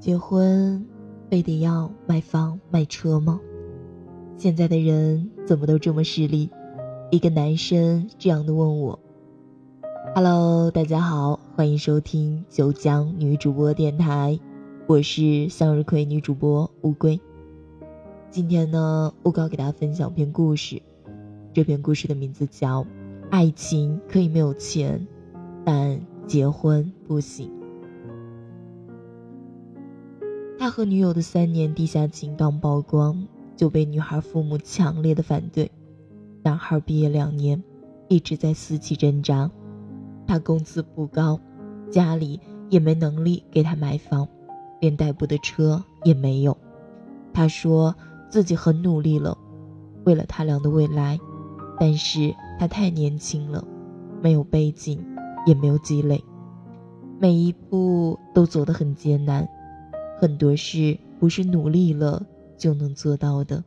结婚非得要买房买车吗？现在的人怎么都这么势利？一个男生这样的问我。Hello，大家好，欢迎收听九江女主播电台，我是向日葵女主播乌龟。今天呢，我要给大家分享篇故事，这篇故事的名字叫《爱情可以没有钱，但结婚不行》。他和女友的三年地下情刚曝光，就被女孩父母强烈的反对。男孩毕业两年，一直在私企挣扎。他工资不高，家里也没能力给他买房，连代步的车也没有。他说自己很努力了，为了他俩的未来，但是他太年轻了，没有背景，也没有积累，每一步都走得很艰难。很多事不是努力了就能做到的。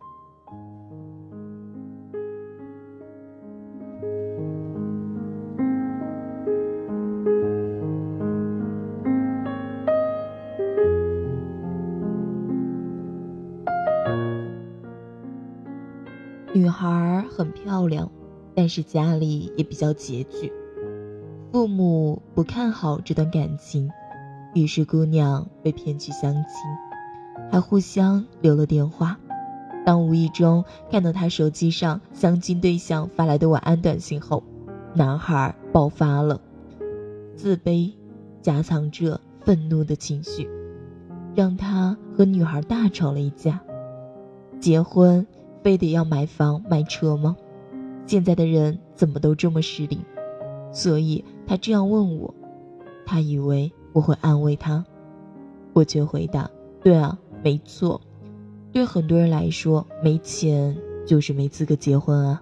女孩很漂亮，但是家里也比较拮据，父母不看好这段感情。于是，姑娘被骗去相亲，还互相留了电话。当无意中看到他手机上相亲对象发来的晚安短信后，男孩爆发了，自卑夹藏着愤怒的情绪，让他和女孩大吵了一架。结婚非得要买房买车吗？现在的人怎么都这么势利？所以他这样问我，他以为。我会安慰他，我却回答：“对啊，没错，对很多人来说，没钱就是没资格结婚啊。”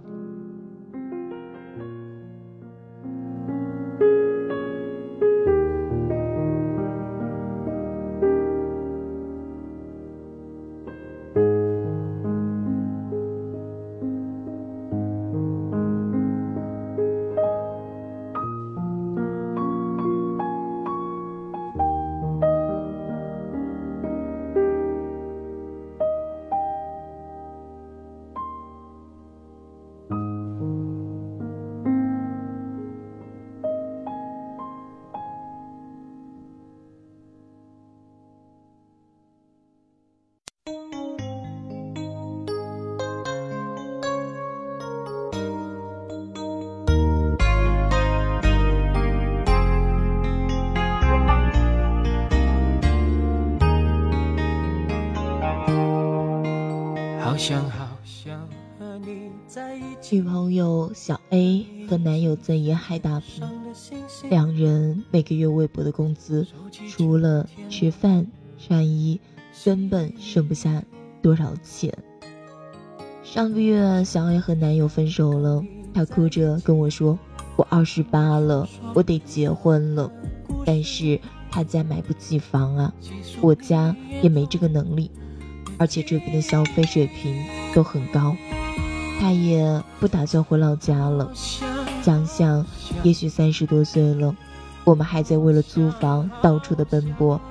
女朋友小 A 和男友在沿海打拼，两人每个月微薄的工资，除了吃饭穿衣，根本剩不下多少钱。上个月小 A 和男友分手了，她哭着跟我说：“我二十八了，我得结婚了。”但是他家买不起房啊，我家也没这个能力。而且这边的消费水平都很高，他也不打算回老家了。想想，也许三十多岁了，我们还在为了租房到处的奔波，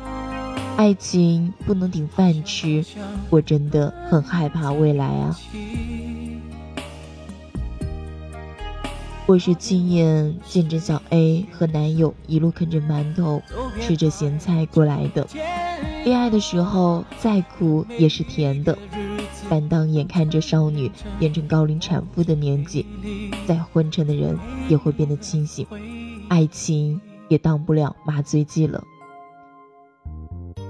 爱情不能顶饭吃，我真的很害怕未来啊。我是亲眼见证小 A 和男友一路啃着馒头，吃着咸菜过来的。恋爱的时候再苦也是甜的，但当眼看着少女变成高龄产妇的年纪，再昏沉的人也会变得清醒，爱情也当不了麻醉剂了。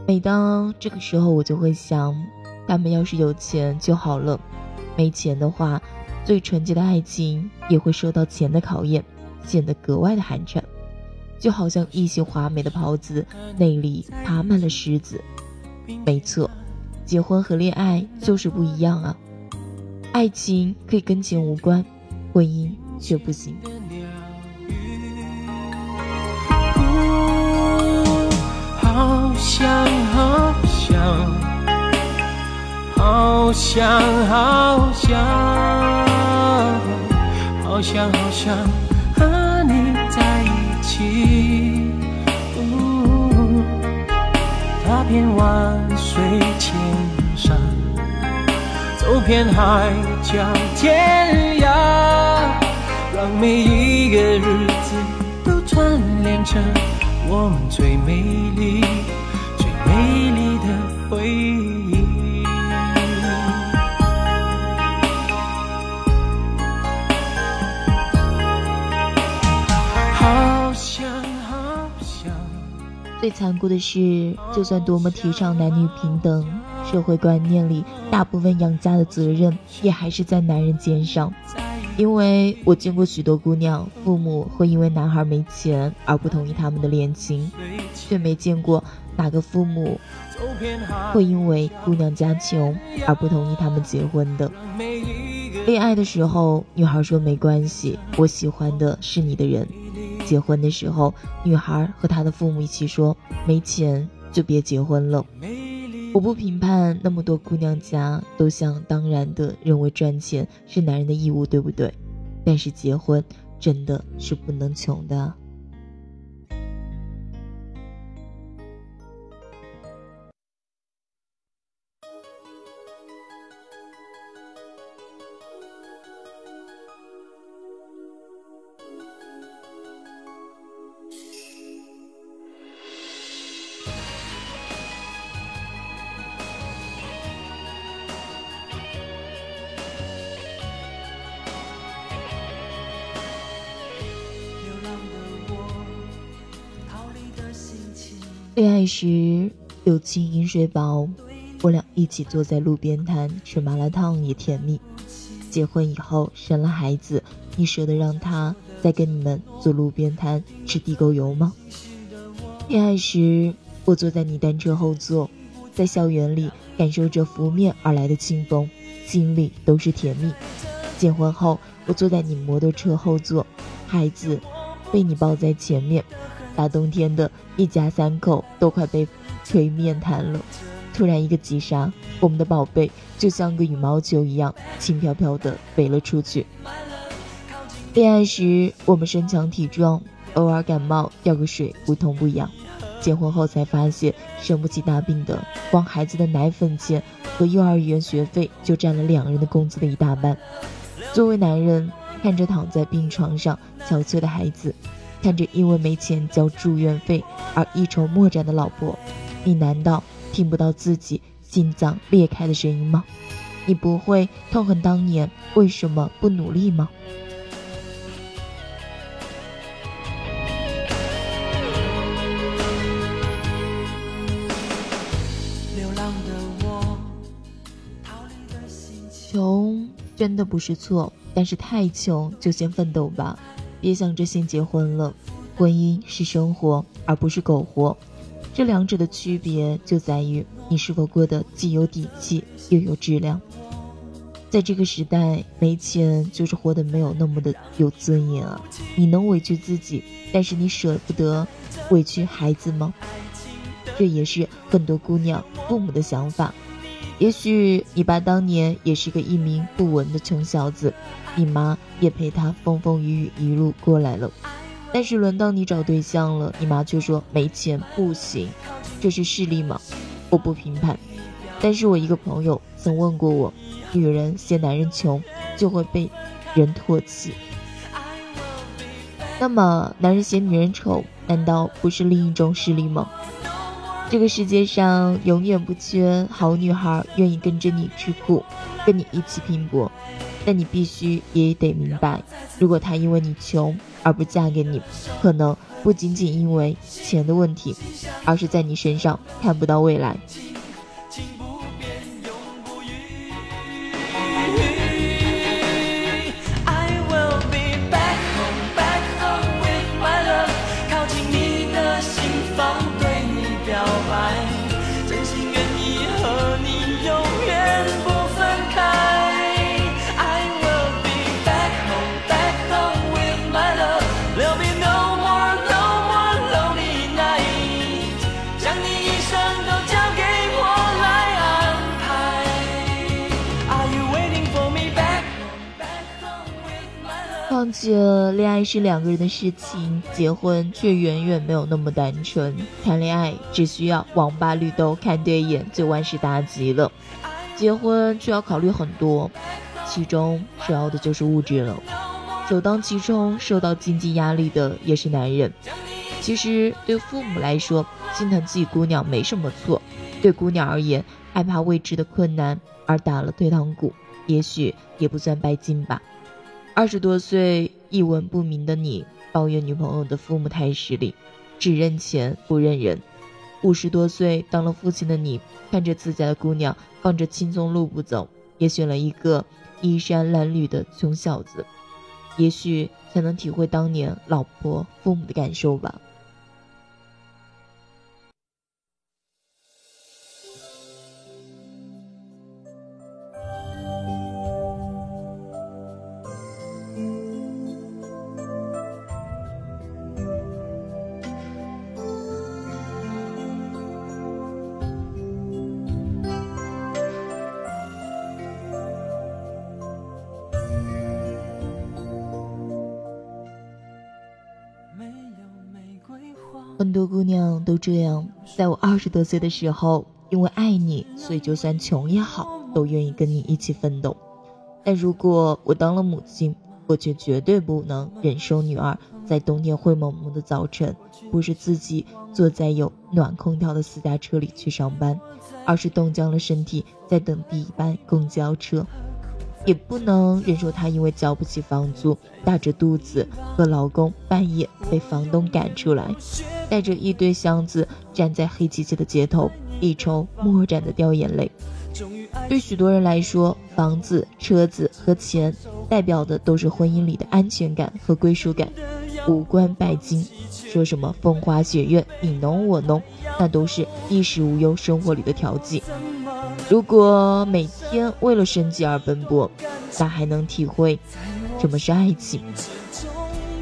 每当这个时候，我就会想，他们要是有钱就好了，没钱的话。最纯洁的爱情也会受到钱的考验，显得格外的寒碜，就好像一袭华美的袍子内里爬满了虱子。没错，结婚和恋爱就是不一样啊！爱情可以跟钱无关，婚姻却不行。好想好想，好想好想。好想好想和你在一起，遍万水千山，走遍海角天涯，让每一个日子都串联成我们最美丽、最美丽的回忆。最残酷的是，就算多么提倡男女平等，社会观念里大部分养家的责任也还是在男人肩上。因为我见过许多姑娘，父母会因为男孩没钱而不同意他们的恋情，却没见过哪个父母会因为姑娘家穷而不同意他们结婚的。恋爱的时候，女孩说没关系，我喜欢的是你的人。结婚的时候，女孩和她的父母一起说：“没钱就别结婚了。”我不评判那么多姑娘家都想当然的认为赚钱是男人的义务，对不对？但是结婚真的是不能穷的。恋爱时友情饮水饱，我俩一起坐在路边摊吃麻辣烫也甜蜜。结婚以后生了孩子，你舍得让他再跟你们坐路边摊吃地沟油吗？恋爱时我坐在你单车后座，在校园里感受着拂面而来的清风，心里都是甜蜜。结婚后我坐在你摩托车后座，孩子被你抱在前面。大冬天的，一家三口都快被吹面瘫了。突然一个急刹，我们的宝贝就像个羽毛球一样轻飘飘的飞了出去。恋爱时我们身强体壮，偶尔感冒掉个水不痛不痒。结婚后才发现生不起大病的，光孩子的奶粉钱和幼儿园学费就占了两人的工资的一大半。作为男人，看着躺在病床上憔悴的孩子。看着因为没钱交住院费而一筹莫展的老婆，你难道听不到自己心脏裂开的声音吗？你不会痛恨当年为什么不努力吗？穷真的不是错，但是太穷就先奋斗吧。别想着先结婚了，婚姻是生活，而不是苟活。这两者的区别就在于你是否过得既有底气又有质量。在这个时代，没钱就是活得没有那么的有尊严啊！你能委屈自己，但是你舍不得委屈孩子吗？这也是很多姑娘父母的想法。也许你爸当年也是个一名不文的穷小子，你妈也陪他风风雨雨一路过来了，但是轮到你找对象了，你妈却说没钱不行，这是势利吗？我不评判，但是我一个朋友曾问过我，女人嫌男人穷就会被人唾弃，那么男人嫌女人丑，难道不是另一种势利吗？这个世界上永远不缺好女孩，愿意跟着你吃苦，跟你一起拼搏。但你必须也得明白，如果她因为你穷而不嫁给你，可能不仅仅因为钱的问题，而是在你身上看不到未来。这，恋爱是两个人的事情，结婚却远远没有那么单纯。谈恋爱只需要王八绿豆看对眼就万事大吉了，结婚却要考虑很多，其中主要的就是物质了。首当其冲受到经济压力的也是男人。其实对父母来说，心疼自己姑娘没什么错。对姑娘而言，害怕未知的困难而打了退堂鼓，也许也不算拜金吧。二十多岁一文不名的你，抱怨女朋友的父母太势利，只认钱不认人；五十多岁当了父亲的你，看着自家的姑娘放着轻松路不走，也选了一个衣衫褴褛的穷小子，也许才能体会当年老婆父母的感受吧。在我二十多岁的时候，因为爱你，所以就算穷也好，都愿意跟你一起奋斗。但如果我当了母亲，我却绝对不能忍受女儿在冬天灰蒙蒙的早晨，不是自己坐在有暖空调的私家车里去上班，而是冻僵了身体在等第一班公交车。也不能忍受她因为交不起房租，大着肚子和老公半夜被房东赶出来，带着一堆箱子站在黑漆漆的街头，一筹莫展的掉眼泪。对许多人来说，房子、车子和钱代表的都是婚姻里的安全感和归属感，无关拜金。说什么风花雪月，你侬我侬，那都是衣食无忧生活里的调剂。如果每为了生计而奔波，咋还能体会什么是爱情？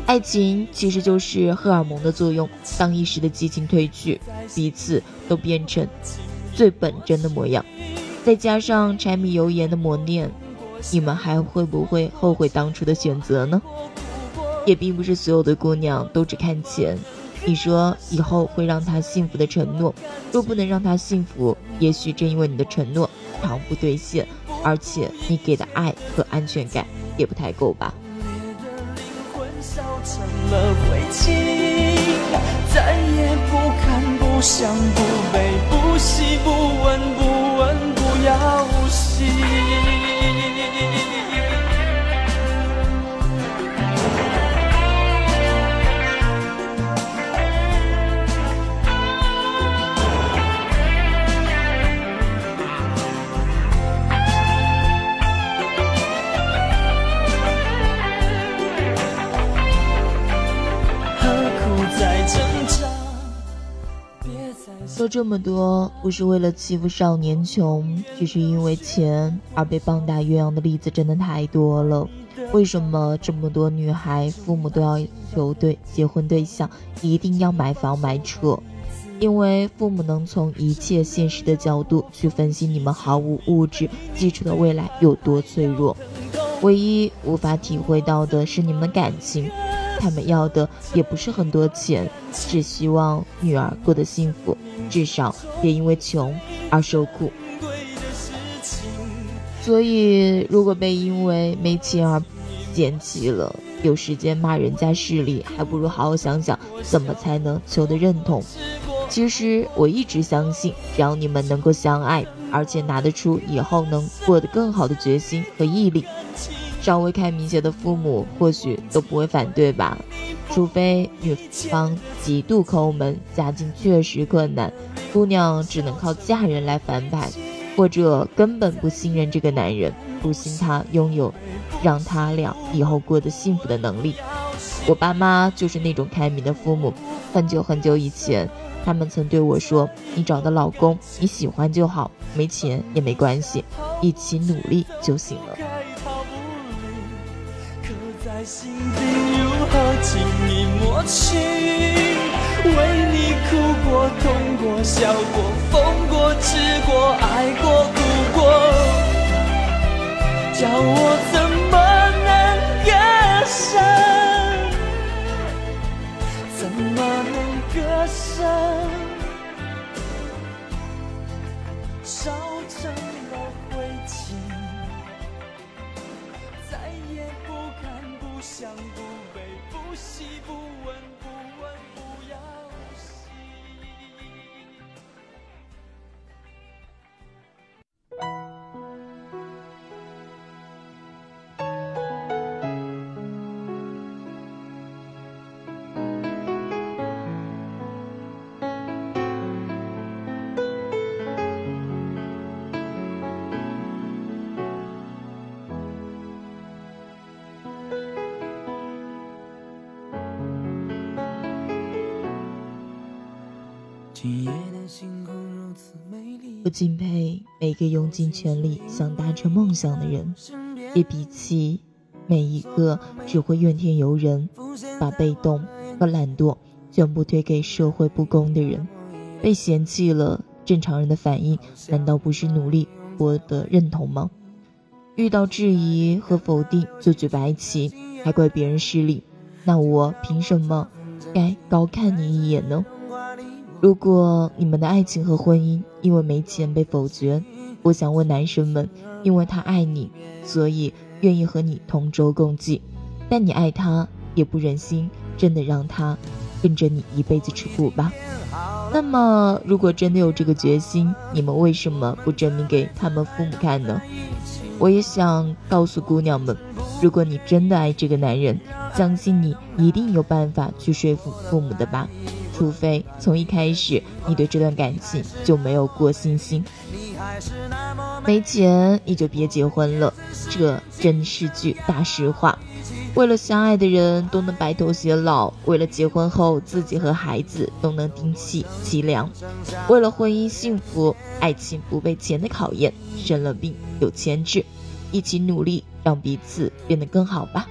爱情其实就是荷尔蒙的作用。当一时的激情褪去，彼此都变成最本真的模样，再加上柴米油盐的磨练，你们还会不会后悔当初的选择呢？也并不是所有的姑娘都只看钱。你说以后会让他幸福的承诺，若不能让他幸福，也许正因为你的承诺常不兑现，而且你给的爱和安全感也不太够吧。不想不悲不喜不问不问不要息。说这么多不是为了欺负少年穷，只是因为钱而被棒打鸳鸯的例子真的太多了。为什么这么多女孩父母都要求对结婚对象一定要买房买车？因为父母能从一切现实的角度去分析你们毫无物质基础的未来有多脆弱，唯一无法体会到的是你们的感情。他们要的也不是很多钱，只希望女儿过得幸福，至少别因为穷而受苦。所以，如果被因为没钱而嫌弃了，有时间骂人家势利，还不如好好想想怎么才能求得认同。其实，我一直相信，只要你们能够相爱，而且拿得出以后能过得更好的决心和毅力。稍微开明些的父母或许都不会反对吧，除非女方极度抠门，家境确实困难，姑娘只能靠嫁人来翻牌，或者根本不信任这个男人，不信他拥有让他俩以后过得幸福的能力。我爸妈就是那种开明的父母，很久很久以前，他们曾对我说：“你找的老公你喜欢就好，没钱也没关系，一起努力就行了。”心底如何轻易抹去？为你哭过、痛过、笑过、疯过、痴过、爱过、哭过。叫我怎么能割舍？怎么能割舍？烧成。今夜的星空如此美丽我敬佩每个用尽全力想达成梦想的人，也比起每一个只会怨天尤人、把被动和懒惰全部推给社会不公的人。被嫌弃了，正常人的反应难道不是努力获得认同吗？遇到质疑和否定就举白旗，还怪别人势利，那我凭什么该高看你一眼呢？如果你们的爱情和婚姻因为没钱被否决，我想问男生们：因为他爱你，所以愿意和你同舟共济；但你爱他，也不忍心真的让他跟着你一辈子吃苦吧？那么，如果真的有这个决心，你们为什么不证明给他们父母看呢？我也想告诉姑娘们：如果你真的爱这个男人，相信你一定有办法去说服父母的吧。除非从一开始你对这段感情就没有过信心，没钱你就别结婚了，这真是句大实话。为了相爱的人都能白头偕老，为了结婚后自己和孩子都能顶起凄凉，为了婚姻幸福，爱情不被钱的考验，生了病有钱治，一起努力让彼此变得更好吧。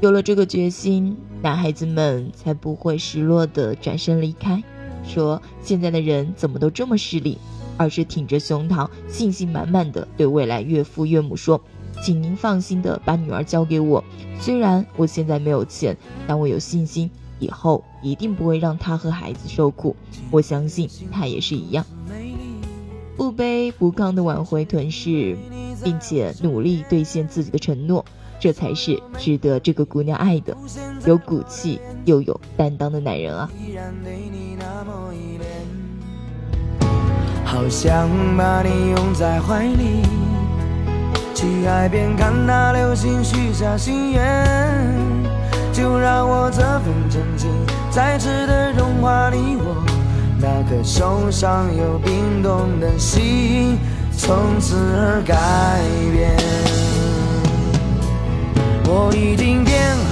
有了这个决心。男孩子们才不会失落的转身离开，说现在的人怎么都这么势利，而是挺着胸膛，信心满满的对未来岳父岳母说：“请您放心的把女儿交给我，虽然我现在没有钱，但我有信心，以后一定不会让她和孩子受苦。我相信她也是一样，不卑不亢的挽回屯氏，并且努力兑现自己的承诺。”这才是值得这个姑娘爱的，有骨气又有担当的男人啊！好想把你拥在怀里，去海边看那流星，许下心愿。就让我这份真情，再次的融化你我那颗受伤又冰冻的心，从此而改变。我已经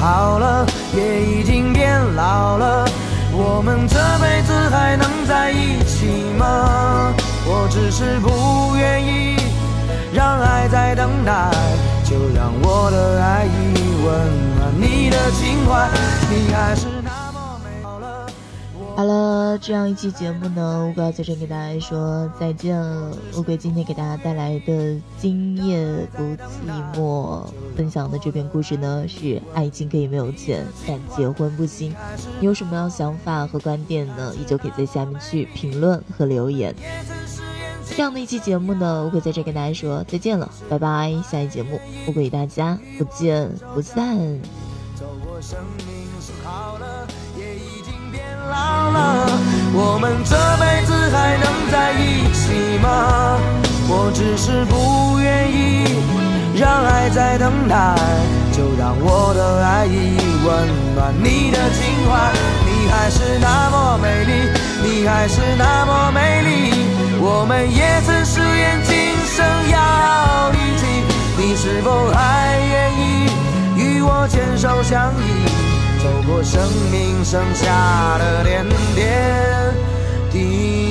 好了，也已经变老了。我们这辈子还能在一起吗？我只是不愿意让爱在等待，就让我的爱意温暖你的情怀。你还是。好了，这样一期节目呢，乌龟要在这给大家说再见了。乌龟今天给大家带来的《今夜不寂寞》分享的这篇故事呢，是爱情可以没有钱，但结婚不行。你有什么样想法和观点呢？依旧可以在下面去评论和留言。这样的一期节目呢，乌龟在这跟大家说再见了，拜拜。下一节目，乌龟与大家不见不散。老了，我们这辈子还能在一起吗？我只是不愿意让爱在等待，就让我的爱意温暖你的情怀。你还是那么美丽，你还是那么美丽。我们也曾誓言今生要一起，你是否还愿意与我牵手相依？走过生命剩下的点点滴滴。